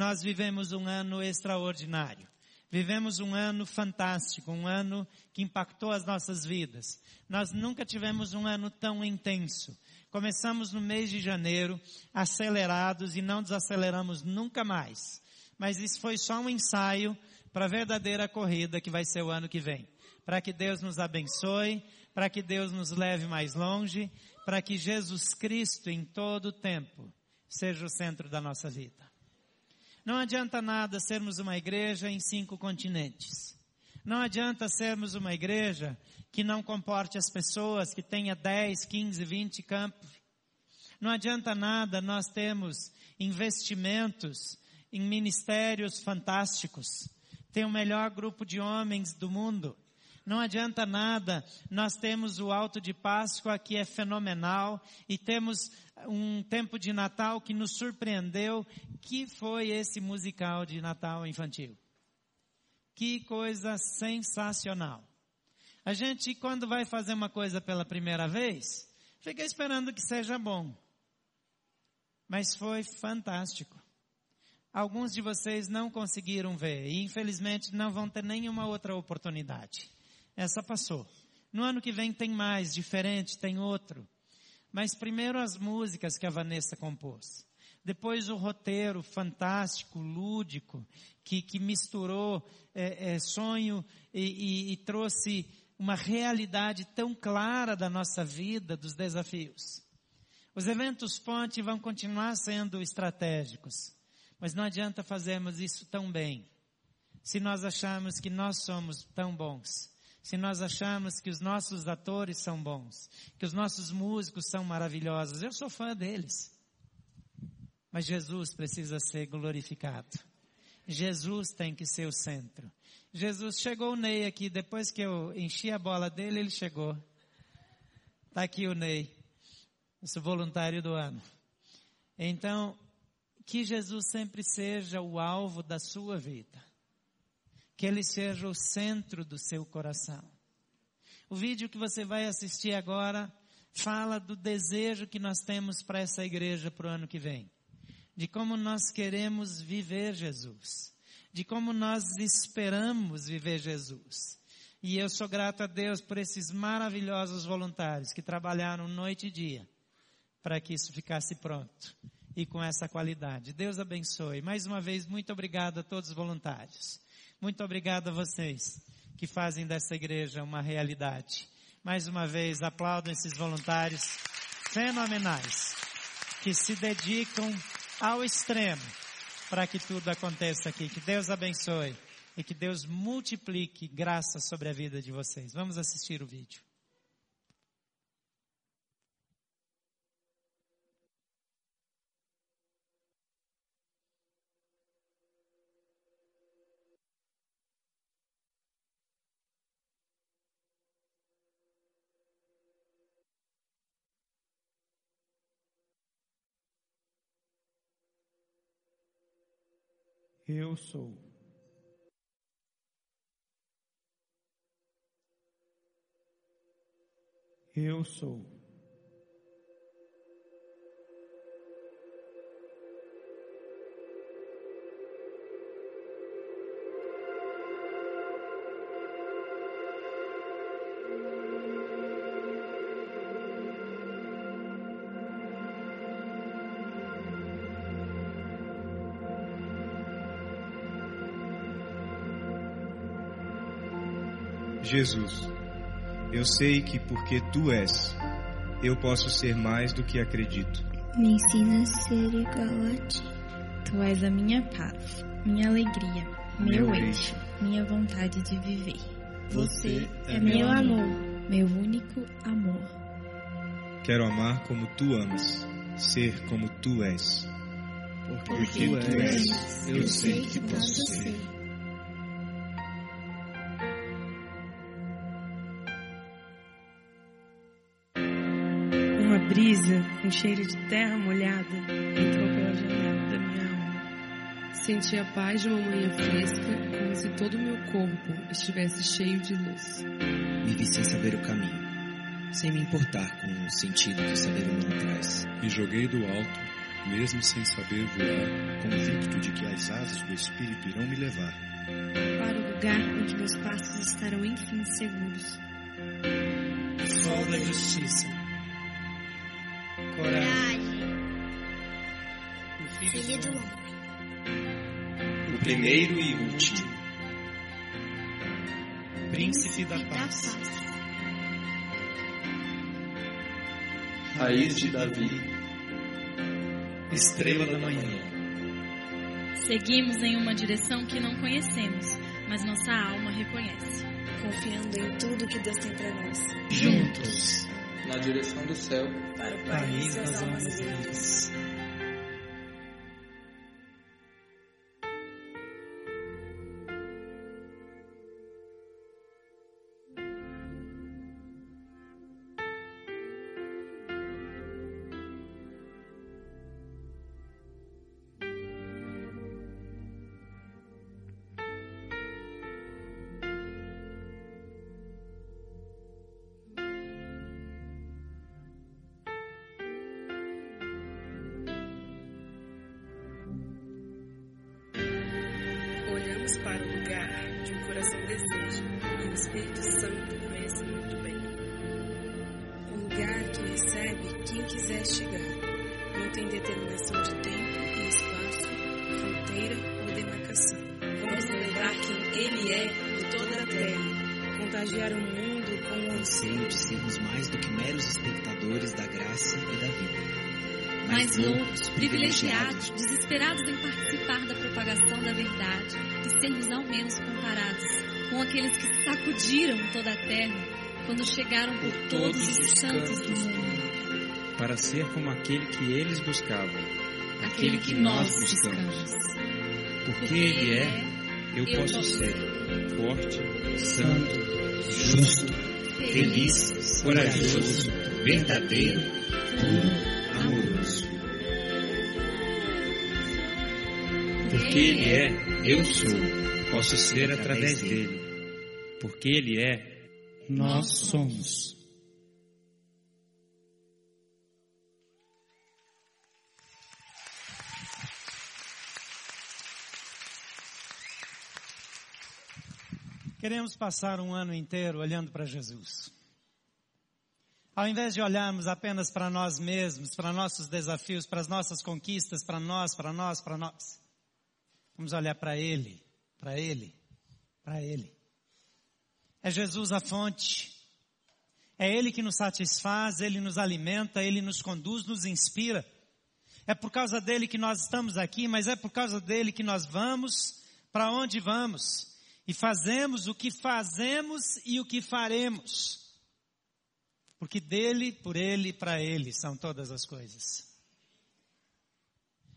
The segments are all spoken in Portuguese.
nós vivemos um ano extraordinário. Vivemos um ano fantástico, um ano que impactou as nossas vidas. Nós nunca tivemos um ano tão intenso. Começamos no mês de janeiro, acelerados e não desaceleramos nunca mais. Mas isso foi só um ensaio para a verdadeira corrida que vai ser o ano que vem. Para que Deus nos abençoe, para que Deus nos leve mais longe, para que Jesus Cristo em todo o tempo seja o centro da nossa vida. Não adianta nada sermos uma igreja em cinco continentes. Não adianta sermos uma igreja que não comporte as pessoas, que tenha 10, 15, 20 campos. Não adianta nada nós termos investimentos em ministérios fantásticos. Tem o melhor grupo de homens do mundo. Não adianta nada, nós temos o Alto de Páscoa que é fenomenal e temos um tempo de Natal que nos surpreendeu, que foi esse musical de Natal infantil. Que coisa sensacional. A gente, quando vai fazer uma coisa pela primeira vez, fica esperando que seja bom. Mas foi fantástico. Alguns de vocês não conseguiram ver e infelizmente não vão ter nenhuma outra oportunidade. Essa passou. No ano que vem tem mais, diferente, tem outro. Mas primeiro as músicas que a Vanessa compôs. Depois o roteiro fantástico, lúdico, que, que misturou é, é, sonho e, e, e trouxe uma realidade tão clara da nossa vida, dos desafios. Os eventos ponte vão continuar sendo estratégicos, mas não adianta fazermos isso tão bem, se nós acharmos que nós somos tão bons se nós achamos que os nossos atores são bons, que os nossos músicos são maravilhosos. Eu sou fã deles. Mas Jesus precisa ser glorificado. Jesus tem que ser o centro. Jesus chegou o Ney aqui, depois que eu enchi a bola dele, ele chegou. Está aqui o Ney, esse voluntário do ano. Então, que Jesus sempre seja o alvo da sua vida que ele seja o centro do seu coração. O vídeo que você vai assistir agora fala do desejo que nós temos para essa igreja para o ano que vem. De como nós queremos viver Jesus. De como nós esperamos viver Jesus. E eu sou grato a Deus por esses maravilhosos voluntários que trabalharam noite e dia para que isso ficasse pronto e com essa qualidade. Deus abençoe. Mais uma vez, muito obrigado a todos os voluntários. Muito obrigado a vocês que fazem dessa igreja uma realidade. Mais uma vez, aplaudam esses voluntários fenomenais que se dedicam ao extremo para que tudo aconteça aqui. Que Deus abençoe e que Deus multiplique graça sobre a vida de vocês. Vamos assistir o vídeo. Eu sou. Eu sou. Jesus, eu sei que porque tu és, eu posso ser mais do que acredito. Me ensina a ser igual a ti. Tu és a minha paz, minha alegria, meu, meu eixo, minha vontade de viver. Você é meu amor, meu único amor. Quero amar como tu amas, ser como tu és. Porque, Porque tu és, eu sei que posso ser. brisa com cheiro de terra molhada entrou pela janela da minha alma. Senti a paz de uma manhã fresca, como se todo o meu corpo estivesse cheio de luz. Me vi sem saber o caminho, sem me importar com o sentido que o saber humano traz. Me joguei do alto mesmo sem saber voar, convicto de que as asas do Espírito irão me levar para o lugar onde meus passos estarão enfim seguros. Sol da justiça. Coragem. O filho, Filho do homem. o primeiro e último, Príncipe da paz. raiz de Davi, Estrela da manhã. Seguimos em uma direção que não conhecemos, mas nossa alma reconhece. confiando em tudo que Deus tem para nós. Juntos. Na direção do céu, Para o país das almas livres. Quiser chegar. Não tem determinação de tempo e espaço, fronteira ou demarcação. Vamos lembrar quem Ele é em toda a terra. Contagiar o mundo com o Anseio de sermos mais do que meros espectadores da graça e da vida. Mais loucos, privilegiados, desesperados em participar da propagação da verdade e sermos ao menos comparados com aqueles que sacudiram toda a terra quando chegaram por todos os santos do mundo, para ser como aquele que eles buscavam, aquele que nós buscamos. Porque Ele é, eu posso posso ser forte, santo, justo, feliz, corajoso, verdadeiro, puro, amoroso. Porque Ele é, eu sou, posso ser através dele. Porque Ele é, Nós somos. Queremos passar um ano inteiro olhando para Jesus. Ao invés de olharmos apenas para nós mesmos, para nossos desafios, para as nossas conquistas, para nós, para nós, para nós, vamos olhar para Ele, para Ele, para Ele. É Jesus a fonte. É Ele que nos satisfaz, Ele nos alimenta, Ele nos conduz, nos inspira. É por causa dele que nós estamos aqui, mas é por causa dele que nós vamos para onde vamos e fazemos o que fazemos e o que faremos. Porque dele, por ele e para ele são todas as coisas.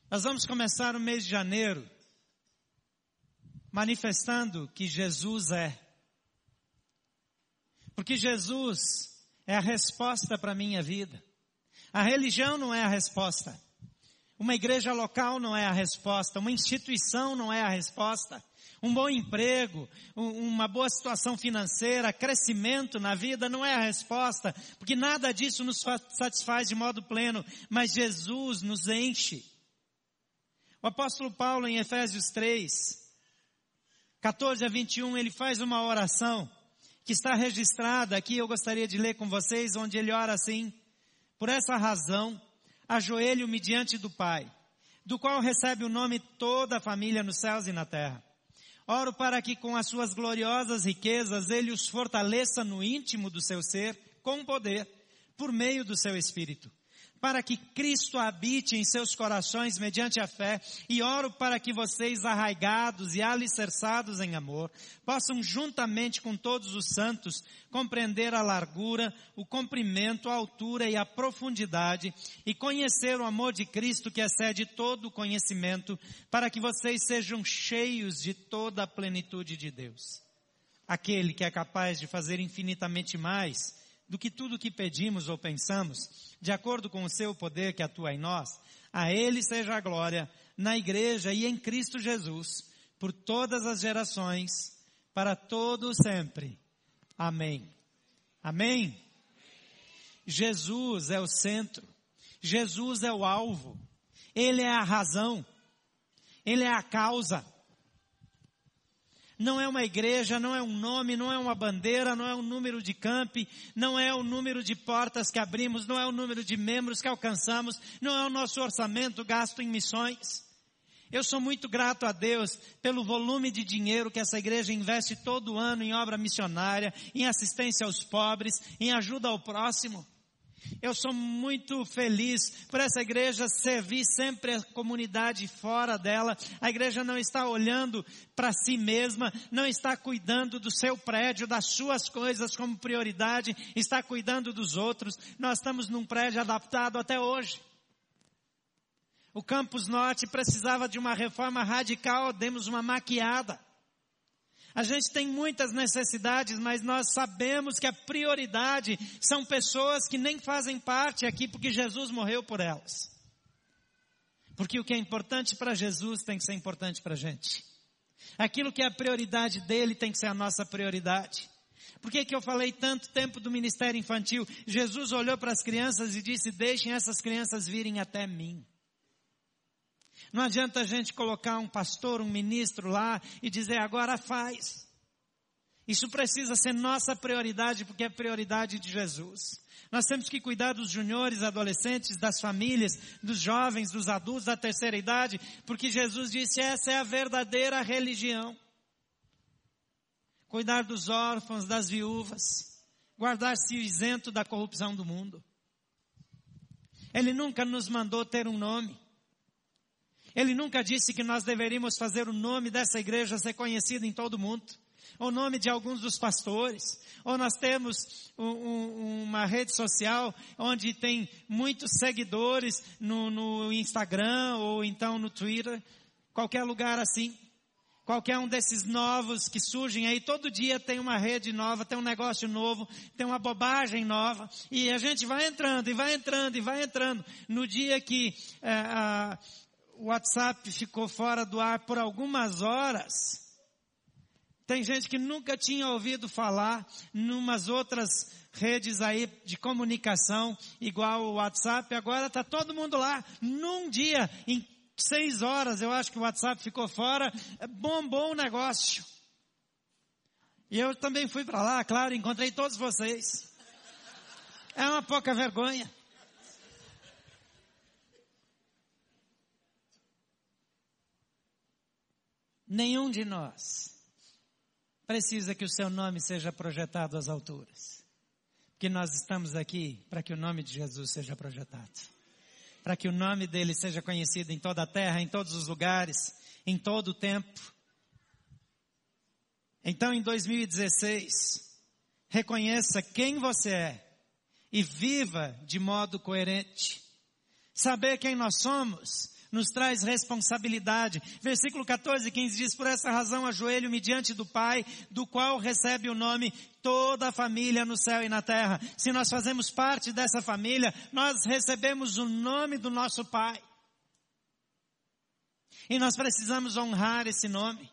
Nós vamos começar o mês de janeiro manifestando que Jesus é. Porque Jesus é a resposta para a minha vida. A religião não é a resposta. Uma igreja local não é a resposta. Uma instituição não é a resposta. Um bom emprego, um- uma boa situação financeira, crescimento na vida não é a resposta, porque nada disso nos fa- satisfaz de modo pleno, mas Jesus nos enche. O apóstolo Paulo em Efésios 3, 14 a 21, ele faz uma oração que está registrada aqui, eu gostaria de ler com vocês, onde ele ora assim: Por essa razão, ajoelho-me diante do Pai, do qual recebe o nome toda a família nos céus e na terra. Oro para que com as suas gloriosas riquezas ele os fortaleça no íntimo do seu ser, com poder, por meio do seu Espírito. Para que Cristo habite em seus corações mediante a fé, e oro para que vocês, arraigados e alicerçados em amor, possam juntamente com todos os santos compreender a largura, o comprimento, a altura e a profundidade, e conhecer o amor de Cristo que excede todo o conhecimento, para que vocês sejam cheios de toda a plenitude de Deus. Aquele que é capaz de fazer infinitamente mais do que tudo que pedimos ou pensamos, de acordo com o seu poder que atua em nós, a Ele seja a glória na igreja e em Cristo Jesus, por todas as gerações, para todo sempre. Amém. Amém. Jesus é o centro. Jesus é o alvo. Ele é a razão. Ele é a causa. Não é uma igreja, não é um nome, não é uma bandeira, não é um número de campi, não é o número de portas que abrimos, não é o número de membros que alcançamos, não é o nosso orçamento gasto em missões. Eu sou muito grato a Deus pelo volume de dinheiro que essa igreja investe todo ano em obra missionária, em assistência aos pobres, em ajuda ao próximo. Eu sou muito feliz por essa igreja servir sempre a comunidade fora dela. A igreja não está olhando para si mesma, não está cuidando do seu prédio, das suas coisas como prioridade, está cuidando dos outros. Nós estamos num prédio adaptado até hoje. O Campus Norte precisava de uma reforma radical, demos uma maquiada. A gente tem muitas necessidades, mas nós sabemos que a prioridade são pessoas que nem fazem parte aqui porque Jesus morreu por elas. Porque o que é importante para Jesus tem que ser importante para a gente. Aquilo que é a prioridade dele tem que ser a nossa prioridade. Por que, que eu falei tanto tempo do ministério infantil? Jesus olhou para as crianças e disse: Deixem essas crianças virem até mim. Não adianta a gente colocar um pastor, um ministro lá e dizer agora faz. Isso precisa ser nossa prioridade porque é prioridade de Jesus. Nós temos que cuidar dos juniores, adolescentes, das famílias, dos jovens, dos adultos da terceira idade, porque Jesus disse essa é a verdadeira religião. Cuidar dos órfãos, das viúvas, guardar-se isento da corrupção do mundo. Ele nunca nos mandou ter um nome. Ele nunca disse que nós deveríamos fazer o nome dessa igreja ser conhecido em todo o mundo. O nome de alguns dos pastores. Ou nós temos um, um, uma rede social onde tem muitos seguidores no, no Instagram ou então no Twitter. Qualquer lugar assim. Qualquer um desses novos que surgem aí, todo dia tem uma rede nova, tem um negócio novo, tem uma bobagem nova, e a gente vai entrando, e vai entrando, e vai entrando. No dia que é, a, o WhatsApp ficou fora do ar por algumas horas. Tem gente que nunca tinha ouvido falar numas outras redes aí de comunicação igual o WhatsApp. Agora está todo mundo lá. Num dia, em seis horas, eu acho que o WhatsApp ficou fora. Bombou o negócio. E eu também fui para lá, claro, encontrei todos vocês. É uma pouca vergonha. Nenhum de nós precisa que o seu nome seja projetado às alturas. Porque nós estamos aqui para que o nome de Jesus seja projetado. Para que o nome dele seja conhecido em toda a terra, em todos os lugares, em todo o tempo. Então, em 2016, reconheça quem você é e viva de modo coerente. Saber quem nós somos nos traz responsabilidade. Versículo 14, 15 diz, por essa razão ajoelho-me diante do Pai, do qual recebe o nome toda a família no céu e na terra. Se nós fazemos parte dessa família, nós recebemos o nome do nosso Pai. E nós precisamos honrar esse nome.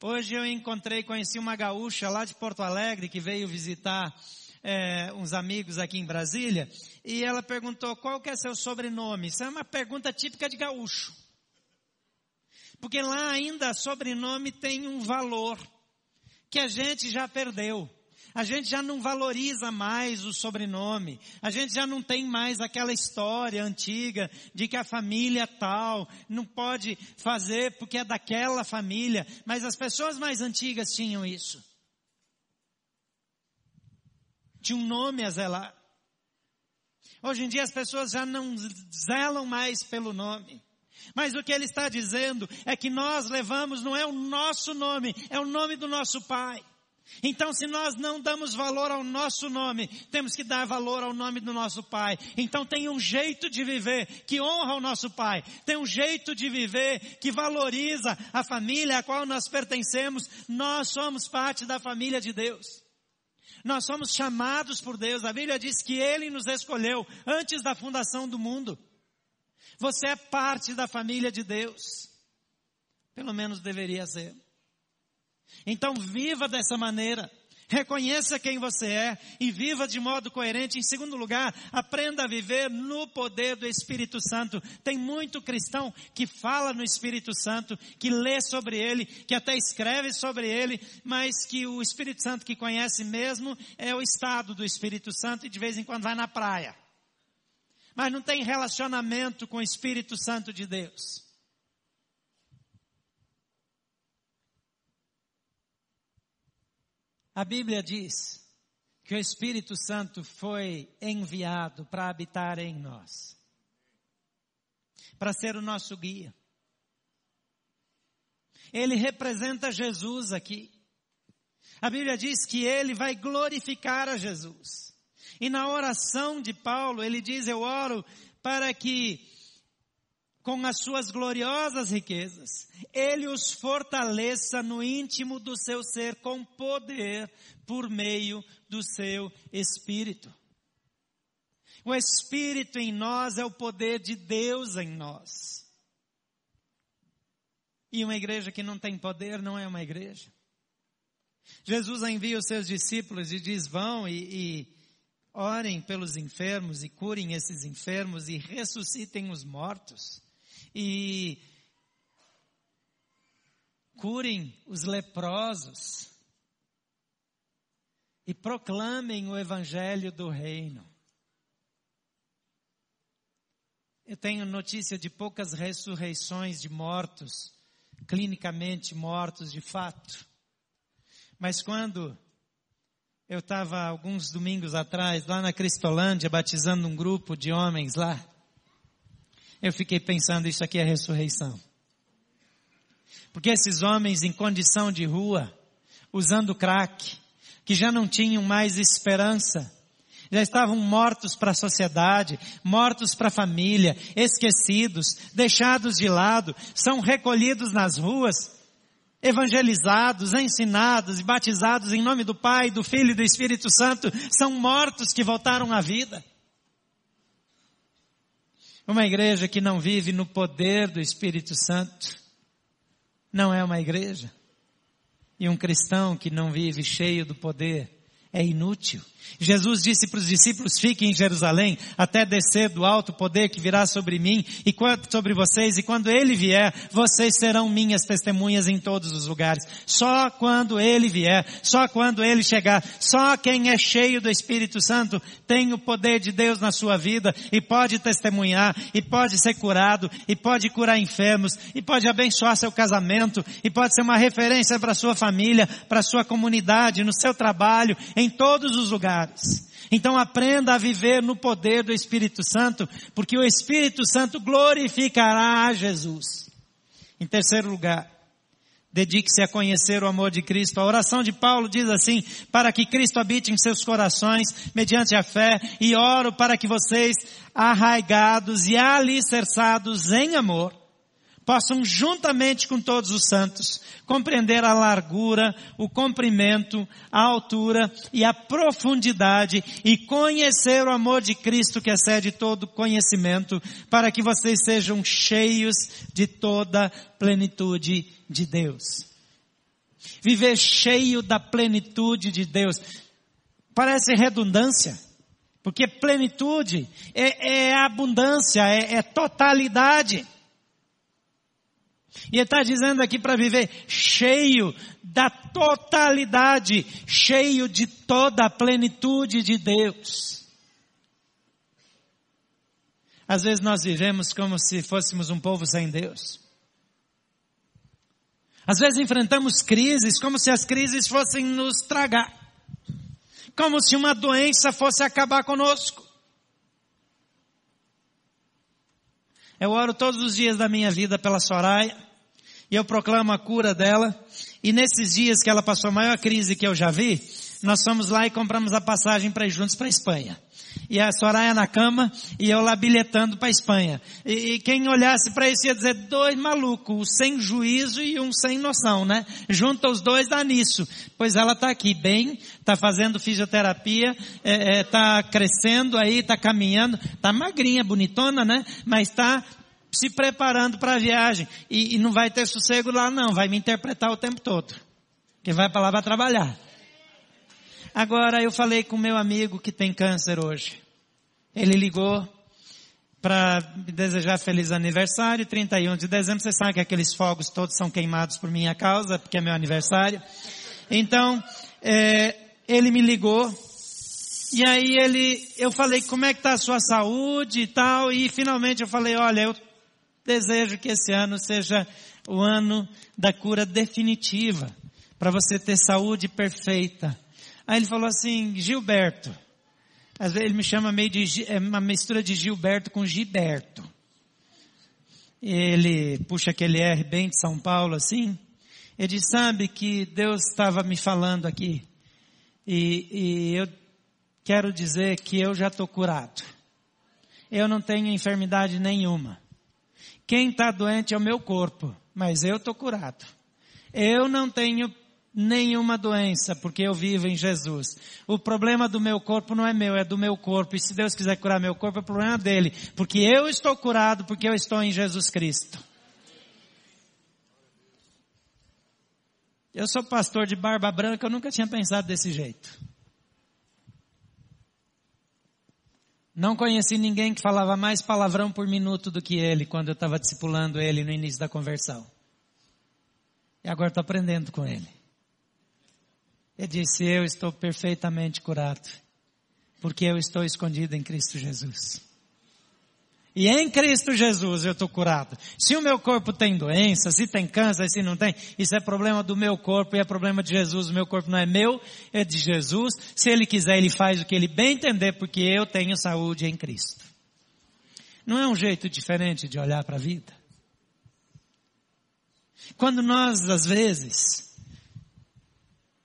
Hoje eu encontrei, conheci uma gaúcha lá de Porto Alegre que veio visitar é, uns amigos aqui em Brasília, e ela perguntou qual que é seu sobrenome. Isso é uma pergunta típica de gaúcho. Porque lá ainda sobrenome tem um valor que a gente já perdeu. A gente já não valoriza mais o sobrenome. A gente já não tem mais aquela história antiga de que a família tal não pode fazer porque é daquela família. Mas as pessoas mais antigas tinham isso tinha um nome a zelar. Hoje em dia as pessoas já não zelam mais pelo nome. Mas o que ele está dizendo é que nós levamos, não é o nosso nome, é o nome do nosso Pai. Então, se nós não damos valor ao nosso nome, temos que dar valor ao nome do nosso Pai. Então, tem um jeito de viver que honra o nosso Pai. Tem um jeito de viver que valoriza a família a qual nós pertencemos. Nós somos parte da família de Deus. Nós somos chamados por Deus. A Bíblia diz que Ele nos escolheu antes da fundação do mundo. Você é parte da família de Deus. Pelo menos deveria ser. Então viva dessa maneira. Reconheça quem você é e viva de modo coerente. Em segundo lugar, aprenda a viver no poder do Espírito Santo. Tem muito cristão que fala no Espírito Santo, que lê sobre ele, que até escreve sobre ele, mas que o Espírito Santo que conhece mesmo é o estado do Espírito Santo e de vez em quando vai na praia. Mas não tem relacionamento com o Espírito Santo de Deus. A Bíblia diz que o Espírito Santo foi enviado para habitar em nós, para ser o nosso guia. Ele representa Jesus aqui. A Bíblia diz que ele vai glorificar a Jesus. E na oração de Paulo, ele diz: Eu oro para que com as suas gloriosas riquezas, ele os fortaleça no íntimo do seu ser com poder por meio do seu espírito. O espírito em nós é o poder de Deus em nós. E uma igreja que não tem poder não é uma igreja. Jesus envia os seus discípulos e diz: vão e, e orem pelos enfermos e curem esses enfermos e ressuscitem os mortos e curem os leprosos e proclamem o evangelho do reino. Eu tenho notícia de poucas ressurreições de mortos, clinicamente mortos de fato. Mas quando eu estava alguns domingos atrás lá na Cristolândia batizando um grupo de homens lá, eu fiquei pensando, isso aqui é ressurreição. Porque esses homens em condição de rua, usando crack, que já não tinham mais esperança, já estavam mortos para a sociedade, mortos para a família, esquecidos, deixados de lado, são recolhidos nas ruas, evangelizados, ensinados e batizados em nome do Pai, do Filho e do Espírito Santo, são mortos que voltaram à vida. Uma igreja que não vive no poder do Espírito Santo não é uma igreja. E um cristão que não vive cheio do poder é inútil. Jesus disse para os discípulos, fiquem em Jerusalém, até descer do alto poder que virá sobre mim e sobre vocês, e quando ele vier, vocês serão minhas testemunhas em todos os lugares. Só quando ele vier, só quando ele chegar, só quem é cheio do Espírito Santo tem o poder de Deus na sua vida e pode testemunhar, e pode ser curado, e pode curar enfermos, e pode abençoar seu casamento, e pode ser uma referência para sua família, para sua comunidade, no seu trabalho, em todos os lugares. Então aprenda a viver no poder do Espírito Santo, porque o Espírito Santo glorificará a Jesus. Em terceiro lugar, dedique-se a conhecer o amor de Cristo. A oração de Paulo diz assim, para que Cristo habite em seus corações, mediante a fé, e oro para que vocês, arraigados e alicerçados em amor, possam juntamente com todos os santos compreender a largura, o comprimento, a altura e a profundidade e conhecer o amor de Cristo que excede todo conhecimento, para que vocês sejam cheios de toda plenitude de Deus. Viver cheio da plenitude de Deus. Parece redundância. Porque plenitude é, é abundância, é, é totalidade. E ele está dizendo aqui para viver cheio da totalidade, cheio de toda a plenitude de Deus. Às vezes nós vivemos como se fôssemos um povo sem Deus. Às vezes enfrentamos crises como se as crises fossem nos tragar. Como se uma doença fosse acabar conosco. Eu oro todos os dias da minha vida pela Soraya e eu proclamo a cura dela. E nesses dias que ela passou a maior crise que eu já vi, nós fomos lá e compramos a passagem para ir juntos para a Espanha. E a Soraya na cama e eu lá bilhetando para a Espanha. E, e, quem olhasse para isso ia dizer, dois malucos, sem juízo e um sem noção, né? Junta os dois dá nisso. Pois ela está aqui bem, está fazendo fisioterapia, está é, é, tá crescendo aí, está caminhando, está magrinha, bonitona, né? Mas está se preparando para a viagem. E, e, não vai ter sossego lá não, vai me interpretar o tempo todo. Que vai para lá para trabalhar. Agora eu falei com meu amigo que tem câncer hoje. Ele ligou para me desejar feliz aniversário, 31 de dezembro. Você sabe que aqueles fogos todos são queimados por minha causa, porque é meu aniversário. Então, é, ele me ligou e aí ele, eu falei, como é que está a sua saúde e tal, e finalmente eu falei, olha, eu desejo que esse ano seja o ano da cura definitiva, para você ter saúde perfeita. Aí ele falou assim, Gilberto, às vezes ele me chama meio de, é uma mistura de Gilberto com Gilberto. Ele puxa aquele R bem de São Paulo assim. Ele sabe que Deus estava me falando aqui. E, e eu quero dizer que eu já estou curado. Eu não tenho enfermidade nenhuma. Quem está doente é o meu corpo, mas eu estou curado. Eu não tenho nenhuma doença, porque eu vivo em Jesus. O problema do meu corpo não é meu, é do meu corpo. E se Deus quiser curar meu corpo, é problema dele. Porque eu estou curado, porque eu estou em Jesus Cristo. Eu sou pastor de barba branca, eu nunca tinha pensado desse jeito. Não conheci ninguém que falava mais palavrão por minuto do que ele quando eu estava discipulando ele no início da conversão. E agora estou aprendendo com ele. Ele disse, eu estou perfeitamente curado, porque eu estou escondido em Cristo Jesus. E em Cristo Jesus eu estou curado. Se o meu corpo tem doença, se tem câncer, se não tem, isso é problema do meu corpo e é problema de Jesus. O meu corpo não é meu, é de Jesus. Se Ele quiser, Ele faz o que Ele bem entender, porque eu tenho saúde em Cristo. Não é um jeito diferente de olhar para a vida? Quando nós, às vezes,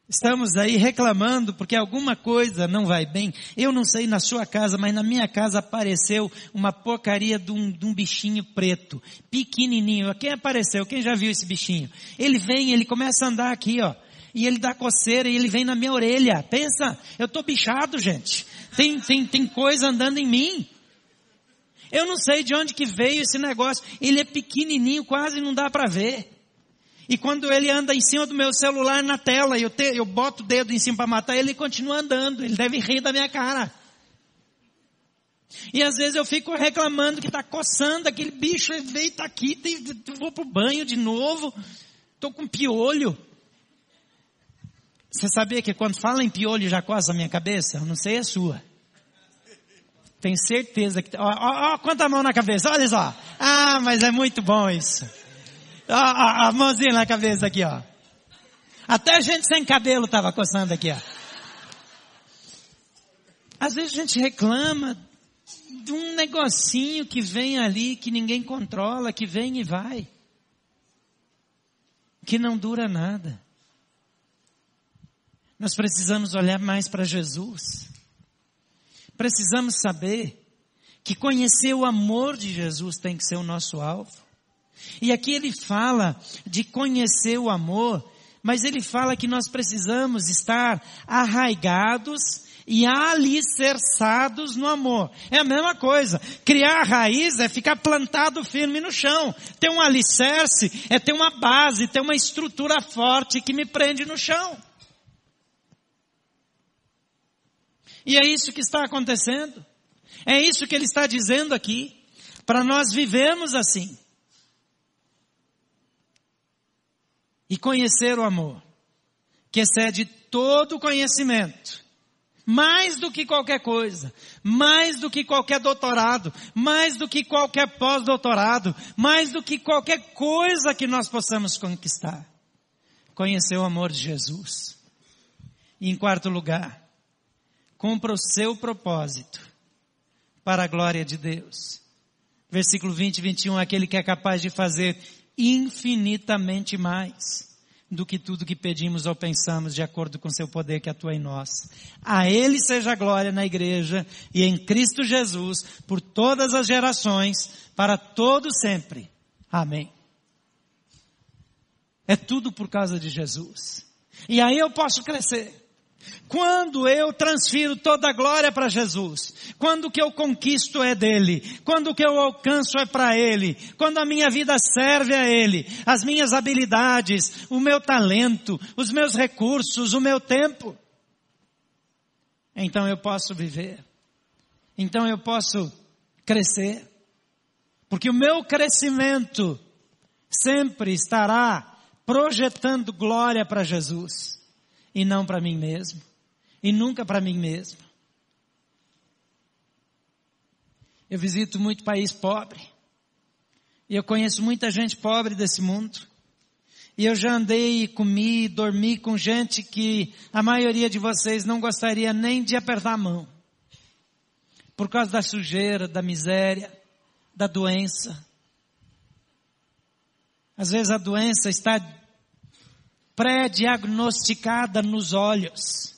Estamos aí reclamando porque alguma coisa não vai bem. Eu não sei na sua casa, mas na minha casa apareceu uma porcaria de um, de um, bichinho preto, pequenininho. Quem apareceu? Quem já viu esse bichinho? Ele vem, ele começa a andar aqui, ó. E ele dá coceira e ele vem na minha orelha. Pensa, eu tô bichado, gente. Tem, tem, tem coisa andando em mim. Eu não sei de onde que veio esse negócio. Ele é pequenininho, quase não dá para ver. E quando ele anda em cima do meu celular na tela, eu, te, eu boto o dedo em cima para matar, ele continua andando. Ele deve rir da minha cara. E às vezes eu fico reclamando que está coçando, aquele bicho veio, está aqui, tem, vou pro banho de novo, estou com piolho. Você sabia que quando fala em piolho já coça a minha cabeça? Eu não sei a sua. Tenho certeza que. Ó, ó, ó, quanta mão na cabeça, olha só. Ah, mas é muito bom isso. A, a, a mãozinha na cabeça aqui, ó. Até gente sem cabelo estava coçando aqui, ó. Às vezes a gente reclama de um negocinho que vem ali, que ninguém controla, que vem e vai. Que não dura nada. Nós precisamos olhar mais para Jesus. Precisamos saber que conhecer o amor de Jesus tem que ser o nosso alvo. E aqui ele fala de conhecer o amor, mas ele fala que nós precisamos estar arraigados e alicerçados no amor. É a mesma coisa. Criar raiz é ficar plantado firme no chão. Ter um alicerce é ter uma base, ter uma estrutura forte que me prende no chão. E é isso que está acontecendo. É isso que ele está dizendo aqui. Para nós vivermos assim. E conhecer o amor, que excede todo conhecimento, mais do que qualquer coisa, mais do que qualquer doutorado, mais do que qualquer pós-doutorado, mais do que qualquer coisa que nós possamos conquistar. Conhecer o amor de Jesus. E em quarto lugar, cumpra o seu propósito para a glória de Deus. Versículo 20 e 21, aquele que é capaz de fazer infinitamente mais do que tudo que pedimos ou pensamos, de acordo com seu poder que atua em nós. A Ele seja a glória na igreja e em Cristo Jesus, por todas as gerações, para todo sempre. Amém. É tudo por causa de Jesus. E aí eu posso crescer. Quando eu transfiro toda a glória para Jesus, quando o que eu conquisto é dele, quando o que eu alcanço é para ele, quando a minha vida serve a ele, as minhas habilidades, o meu talento, os meus recursos, o meu tempo. então eu posso viver. Então eu posso crescer. Porque o meu crescimento sempre estará projetando glória para Jesus e não para mim mesmo e nunca para mim mesmo. Eu visito muito país pobre e eu conheço muita gente pobre desse mundo. E eu já andei, comi, dormi com gente que a maioria de vocês não gostaria nem de apertar a mão. Por causa da sujeira, da miséria, da doença. Às vezes a doença está pré-diagnosticada nos olhos.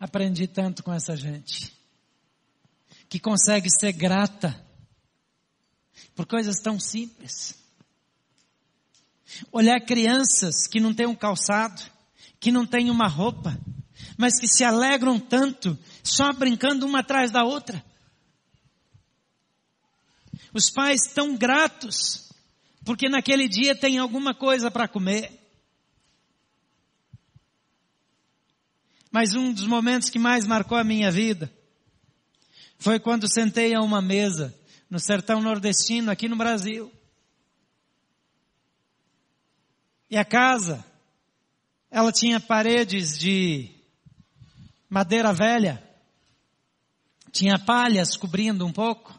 Aprendi tanto com essa gente que consegue ser grata por coisas tão simples. Olhar crianças que não têm um calçado, que não têm uma roupa, mas que se alegram tanto só brincando uma atrás da outra. Os pais tão gratos porque naquele dia tem alguma coisa para comer. Mas um dos momentos que mais marcou a minha vida foi quando sentei a uma mesa no sertão nordestino aqui no Brasil. E a casa, ela tinha paredes de madeira velha, tinha palhas cobrindo um pouco,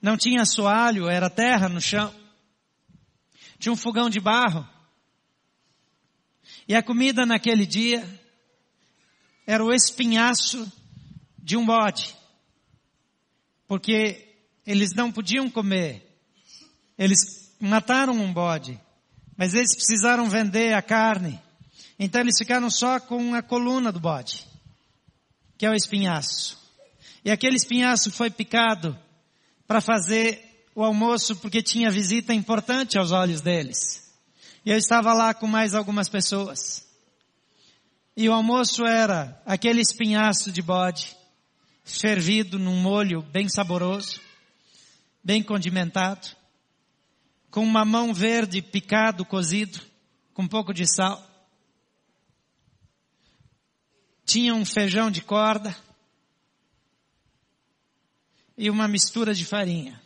não tinha assoalho, era terra no chão, tinha um fogão de barro, e a comida naquele dia era o espinhaço de um bode porque eles não podiam comer. Eles mataram um bode, mas eles precisaram vender a carne. Então eles ficaram só com a coluna do bode, que é o espinhaço. E aquele espinhaço foi picado para fazer o almoço porque tinha visita importante aos olhos deles. E eu estava lá com mais algumas pessoas. E o almoço era aquele espinhaço de bode fervido num molho bem saboroso, bem condimentado, com mamão verde picado, cozido, com um pouco de sal. Tinha um feijão de corda e uma mistura de farinha.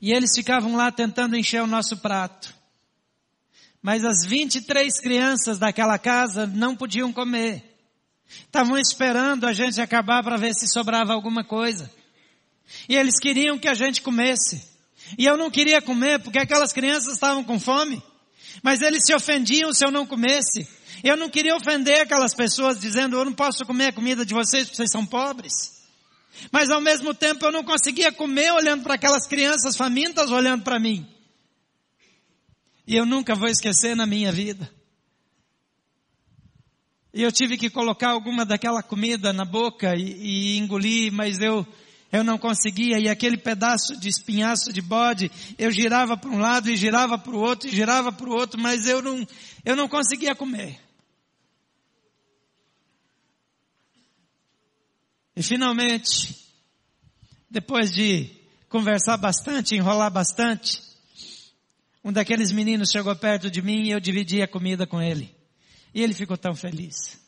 E eles ficavam lá tentando encher o nosso prato. Mas as 23 crianças daquela casa não podiam comer. Estavam esperando a gente acabar para ver se sobrava alguma coisa. E eles queriam que a gente comesse. E eu não queria comer porque aquelas crianças estavam com fome. Mas eles se ofendiam se eu não comesse. Eu não queria ofender aquelas pessoas dizendo eu não posso comer a comida de vocês porque vocês são pobres. Mas ao mesmo tempo eu não conseguia comer olhando para aquelas crianças famintas olhando para mim. E eu nunca vou esquecer na minha vida e eu tive que colocar alguma daquela comida na boca e, e engolir, mas eu, eu não conseguia. E aquele pedaço de espinhaço de bode, eu girava para um lado e girava para o outro e girava para o outro, mas eu não, eu não conseguia comer. E finalmente, depois de conversar bastante, enrolar bastante, um daqueles meninos chegou perto de mim e eu dividi a comida com ele. E ele ficou tão feliz.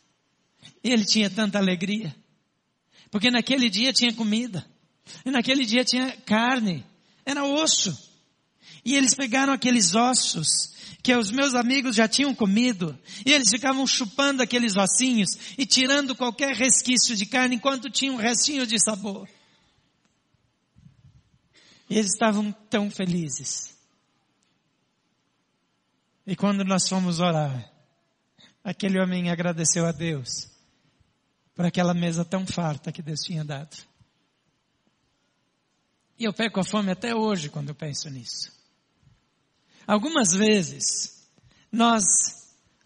E ele tinha tanta alegria. Porque naquele dia tinha comida. E naquele dia tinha carne. Era osso. E eles pegaram aqueles ossos que os meus amigos já tinham comido. E eles ficavam chupando aqueles ossinhos e tirando qualquer resquício de carne enquanto tinha um restinho de sabor. E eles estavam tão felizes. E quando nós fomos orar, aquele homem agradeceu a Deus por aquela mesa tão farta que Deus tinha dado. E eu pego a fome até hoje quando eu penso nisso. Algumas vezes nós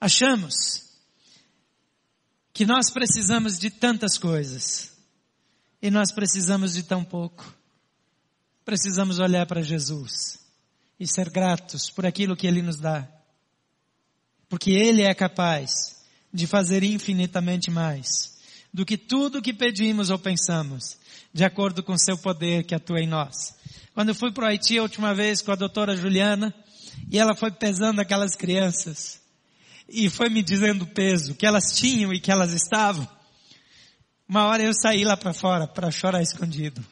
achamos que nós precisamos de tantas coisas e nós precisamos de tão pouco. Precisamos olhar para Jesus e ser gratos por aquilo que Ele nos dá porque Ele é capaz de fazer infinitamente mais do que tudo que pedimos ou pensamos, de acordo com seu poder que atua em nós. Quando eu fui para o Haiti a última vez com a doutora Juliana, E ela foi pesando aquelas crianças. E foi me dizendo o peso que elas tinham e que elas estavam. Uma hora eu saí lá para fora para chorar escondido.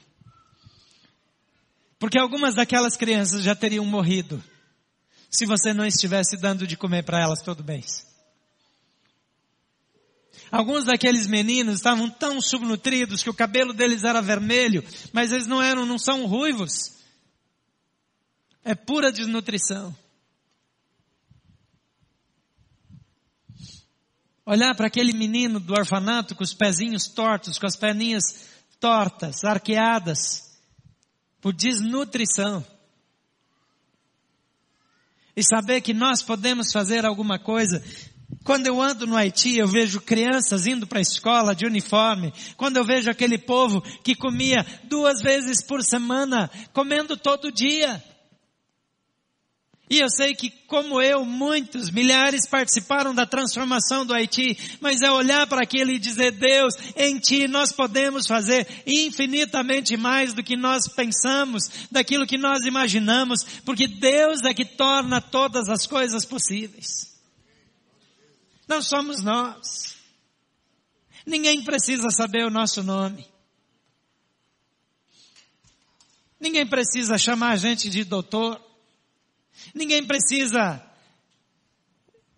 Porque algumas daquelas crianças já teriam morrido se você não estivesse dando de comer para elas todo mês. Alguns daqueles meninos estavam tão subnutridos que o cabelo deles era vermelho, mas eles não eram, não são ruivos. É pura desnutrição. Olhar para aquele menino do orfanato com os pezinhos tortos, com as perninhas tortas, arqueadas, por desnutrição. E saber que nós podemos fazer alguma coisa quando eu ando no Haiti, eu vejo crianças indo para a escola de uniforme. Quando eu vejo aquele povo que comia duas vezes por semana, comendo todo dia. E eu sei que, como eu, muitos, milhares participaram da transformação do Haiti, mas é olhar para aquilo e dizer, Deus, em Ti nós podemos fazer infinitamente mais do que nós pensamos, daquilo que nós imaginamos, porque Deus é que torna todas as coisas possíveis. Não somos nós. Ninguém precisa saber o nosso nome. Ninguém precisa chamar a gente de doutor. Ninguém precisa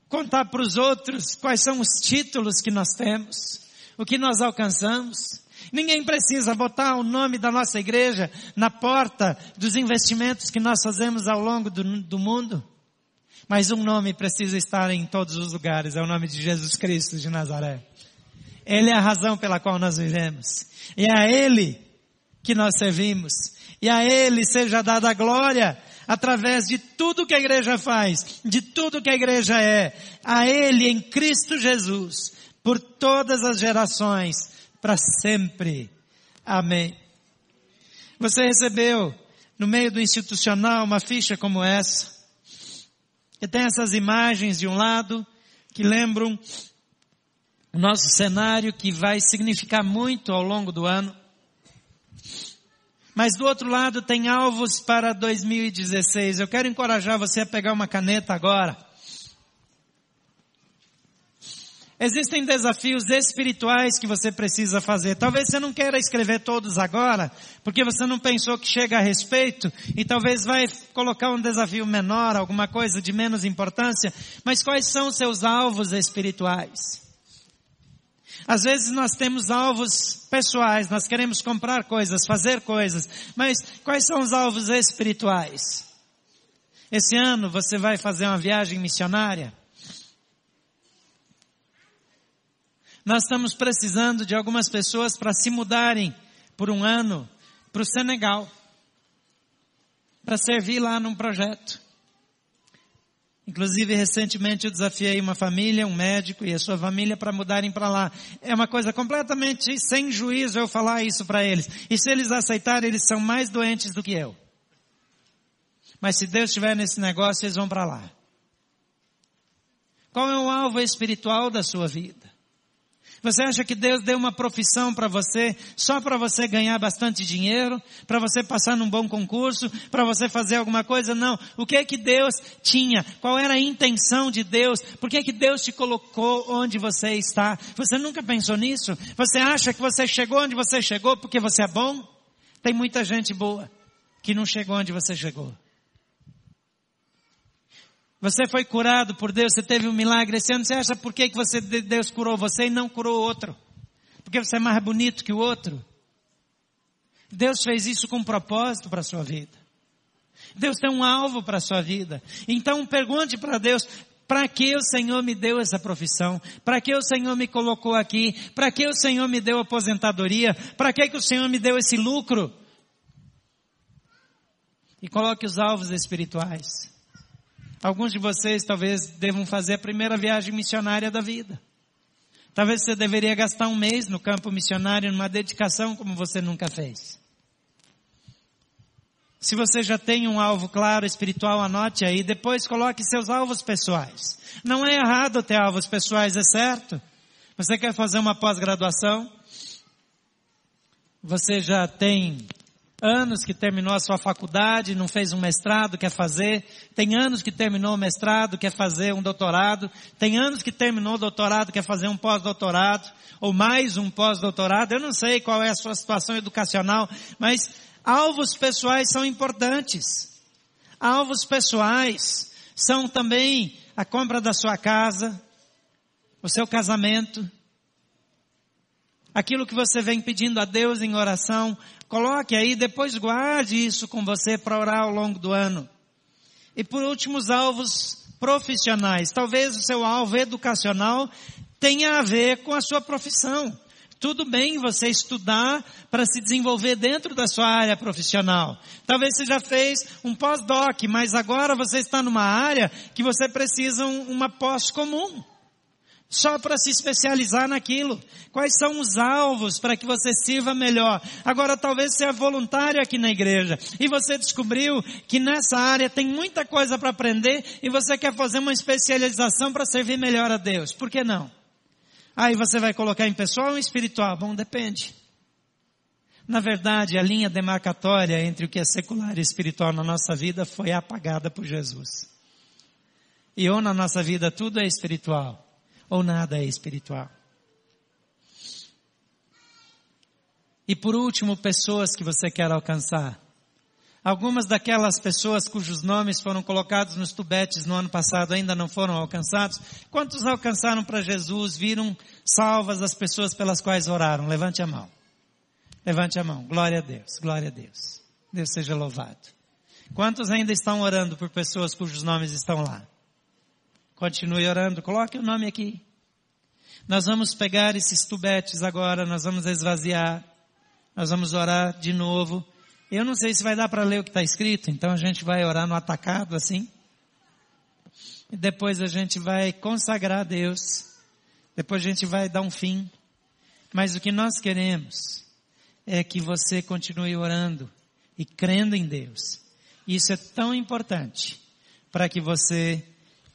contar para os outros quais são os títulos que nós temos, o que nós alcançamos. Ninguém precisa botar o nome da nossa igreja na porta dos investimentos que nós fazemos ao longo do, do mundo. Mas um nome precisa estar em todos os lugares, é o nome de Jesus Cristo de Nazaré. Ele é a razão pela qual nós vivemos. E é a Ele que nós servimos. E a Ele seja dada a glória através de tudo que a igreja faz, de tudo que a igreja é. A Ele em Cristo Jesus, por todas as gerações, para sempre. Amém. Você recebeu no meio do institucional uma ficha como essa? que tem essas imagens de um lado que lembram o nosso cenário que vai significar muito ao longo do ano. Mas do outro lado tem alvos para 2016. Eu quero encorajar você a pegar uma caneta agora Existem desafios espirituais que você precisa fazer. Talvez você não queira escrever todos agora, porque você não pensou que chega a respeito, e talvez vai colocar um desafio menor, alguma coisa de menos importância, mas quais são os seus alvos espirituais? Às vezes nós temos alvos pessoais, nós queremos comprar coisas, fazer coisas, mas quais são os alvos espirituais? Esse ano você vai fazer uma viagem missionária? Nós estamos precisando de algumas pessoas para se mudarem por um ano para o Senegal, para servir lá num projeto. Inclusive, recentemente eu desafiei uma família, um médico e a sua família para mudarem para lá. É uma coisa completamente sem juízo eu falar isso para eles. E se eles aceitarem, eles são mais doentes do que eu. Mas se Deus estiver nesse negócio, eles vão para lá. Qual é o alvo espiritual da sua vida? Você acha que Deus deu uma profissão para você só para você ganhar bastante dinheiro, para você passar num bom concurso, para você fazer alguma coisa? Não. O que é que Deus tinha? Qual era a intenção de Deus? Por que é que Deus te colocou onde você está? Você nunca pensou nisso? Você acha que você chegou onde você chegou porque você é bom? Tem muita gente boa que não chegou onde você chegou. Você foi curado por Deus, você teve um milagre esse ano, você acha por que você, Deus curou você e não curou outro? Porque você é mais bonito que o outro? Deus fez isso com um propósito para a sua vida. Deus tem um alvo para a sua vida. Então pergunte para Deus, para que o Senhor me deu essa profissão? Para que o Senhor me colocou aqui? Para que o Senhor me deu aposentadoria? Para que, que o Senhor me deu esse lucro? E coloque os alvos espirituais. Alguns de vocês talvez devam fazer a primeira viagem missionária da vida. Talvez você deveria gastar um mês no campo missionário, numa dedicação como você nunca fez. Se você já tem um alvo claro espiritual, anote aí, depois coloque seus alvos pessoais. Não é errado ter alvos pessoais, é certo? Você quer fazer uma pós-graduação? Você já tem anos que terminou a sua faculdade, não fez um mestrado, quer fazer. Tem anos que terminou o mestrado, quer fazer um doutorado. Tem anos que terminou o doutorado, quer fazer um pós-doutorado. Ou mais um pós-doutorado. Eu não sei qual é a sua situação educacional, mas alvos pessoais são importantes. Alvos pessoais são também a compra da sua casa, o seu casamento, aquilo que você vem pedindo a Deus em oração, coloque aí, depois guarde isso com você para orar ao longo do ano. E por último, os alvos profissionais. Talvez o seu alvo educacional tenha a ver com a sua profissão. Tudo bem você estudar para se desenvolver dentro da sua área profissional. Talvez você já fez um pós-doc, mas agora você está numa área que você precisa uma pós comum só para se especializar naquilo. Quais são os alvos para que você sirva melhor? Agora, talvez você é voluntário aqui na igreja e você descobriu que nessa área tem muita coisa para aprender e você quer fazer uma especialização para servir melhor a Deus. Por que não? Aí você vai colocar em pessoal ou em espiritual? Bom, depende. Na verdade, a linha demarcatória entre o que é secular e espiritual na nossa vida foi apagada por Jesus. E ou na nossa vida tudo é espiritual, ou nada é espiritual. E por último, pessoas que você quer alcançar. Algumas daquelas pessoas cujos nomes foram colocados nos tubetes no ano passado ainda não foram alcançados. Quantos alcançaram para Jesus, viram salvas as pessoas pelas quais oraram? Levante a mão. Levante a mão. Glória a Deus, glória a Deus. Deus seja louvado. Quantos ainda estão orando por pessoas cujos nomes estão lá? Continue orando, coloque o nome aqui. Nós vamos pegar esses tubetes agora, nós vamos esvaziar, nós vamos orar de novo. Eu não sei se vai dar para ler o que está escrito, então a gente vai orar no atacado assim. E depois a gente vai consagrar a Deus. Depois a gente vai dar um fim. Mas o que nós queremos é que você continue orando e crendo em Deus. Isso é tão importante para que você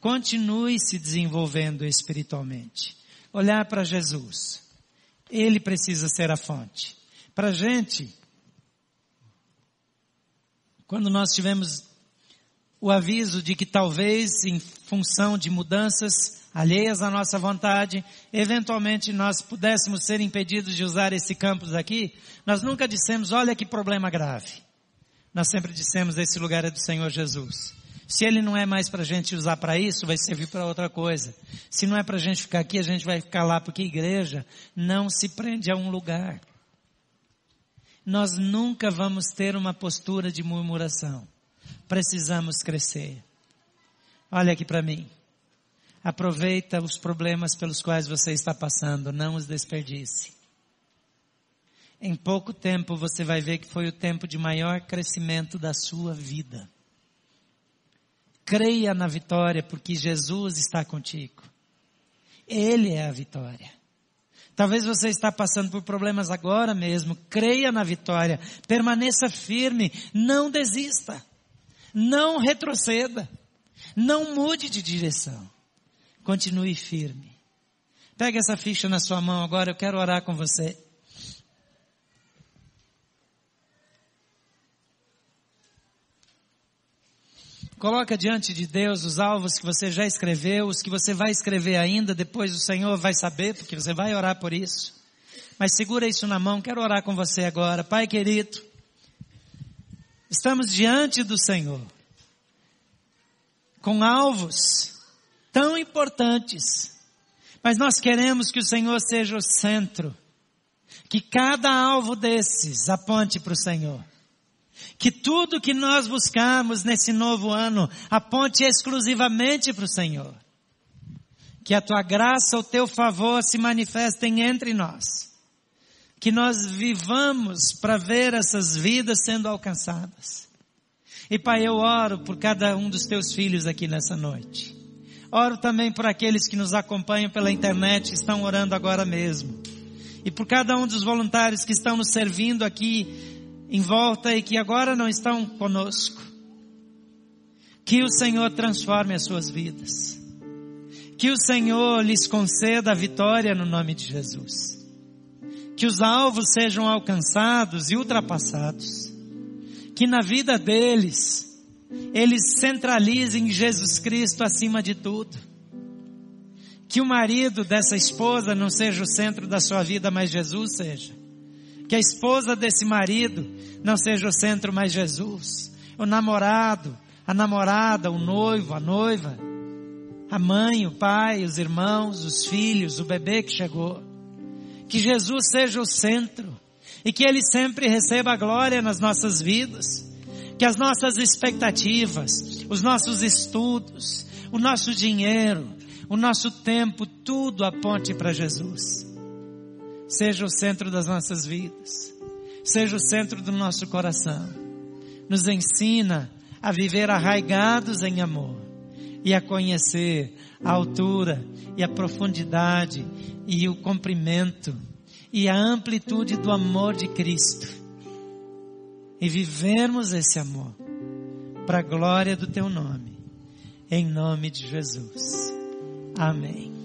continue se desenvolvendo espiritualmente. Olhar para Jesus. Ele precisa ser a fonte. Para a gente, quando nós tivemos o aviso de que talvez em função de mudanças alheias à nossa vontade, eventualmente nós pudéssemos ser impedidos de usar esse campus aqui, nós nunca dissemos, olha que problema grave. Nós sempre dissemos, esse lugar é do Senhor Jesus. Se ele não é mais para a gente usar para isso, vai servir para outra coisa. Se não é para a gente ficar aqui, a gente vai ficar lá, porque igreja não se prende a um lugar. Nós nunca vamos ter uma postura de murmuração. Precisamos crescer. Olha aqui para mim. Aproveita os problemas pelos quais você está passando, não os desperdice. Em pouco tempo você vai ver que foi o tempo de maior crescimento da sua vida. Creia na vitória, porque Jesus está contigo. Ele é a vitória. Talvez você está passando por problemas agora mesmo. Creia na vitória. Permaneça firme. Não desista. Não retroceda. Não mude de direção. Continue firme. Pega essa ficha na sua mão agora. Eu quero orar com você. Coloca diante de Deus os alvos que você já escreveu, os que você vai escrever ainda, depois o Senhor vai saber, porque você vai orar por isso. Mas segura isso na mão, quero orar com você agora. Pai querido, estamos diante do Senhor, com alvos tão importantes, mas nós queremos que o Senhor seja o centro, que cada alvo desses aponte para o Senhor. Que tudo que nós buscamos nesse novo ano aponte exclusivamente para o Senhor. Que a tua graça, o teu favor se manifestem entre nós. Que nós vivamos para ver essas vidas sendo alcançadas. E Pai, eu oro por cada um dos teus filhos aqui nessa noite. Oro também por aqueles que nos acompanham pela internet, estão orando agora mesmo. E por cada um dos voluntários que estão nos servindo aqui em volta e que agora não estão conosco. Que o Senhor transforme as suas vidas. Que o Senhor lhes conceda a vitória no nome de Jesus. Que os alvos sejam alcançados e ultrapassados. que na vida deles, eles centralizem Jesus Cristo acima de tudo. Que o marido dessa esposa não seja o centro da sua vida, mas Jesus seja. Que a esposa desse marido não seja o centro, mas Jesus. O namorado, a namorada, o noivo, a noiva, a mãe, o pai, os irmãos, os filhos, o bebê que chegou. Que Jesus seja o centro e que Ele sempre receba a glória nas nossas vidas. Que as nossas expectativas, os nossos estudos, o nosso dinheiro, o nosso tempo, tudo aponte para Jesus. Seja o centro das nossas vidas. Seja o centro do nosso coração. Nos ensina a viver arraigados em amor e a conhecer a altura e a profundidade e o comprimento e a amplitude do amor de Cristo. E vivermos esse amor para a glória do teu nome. Em nome de Jesus. Amém.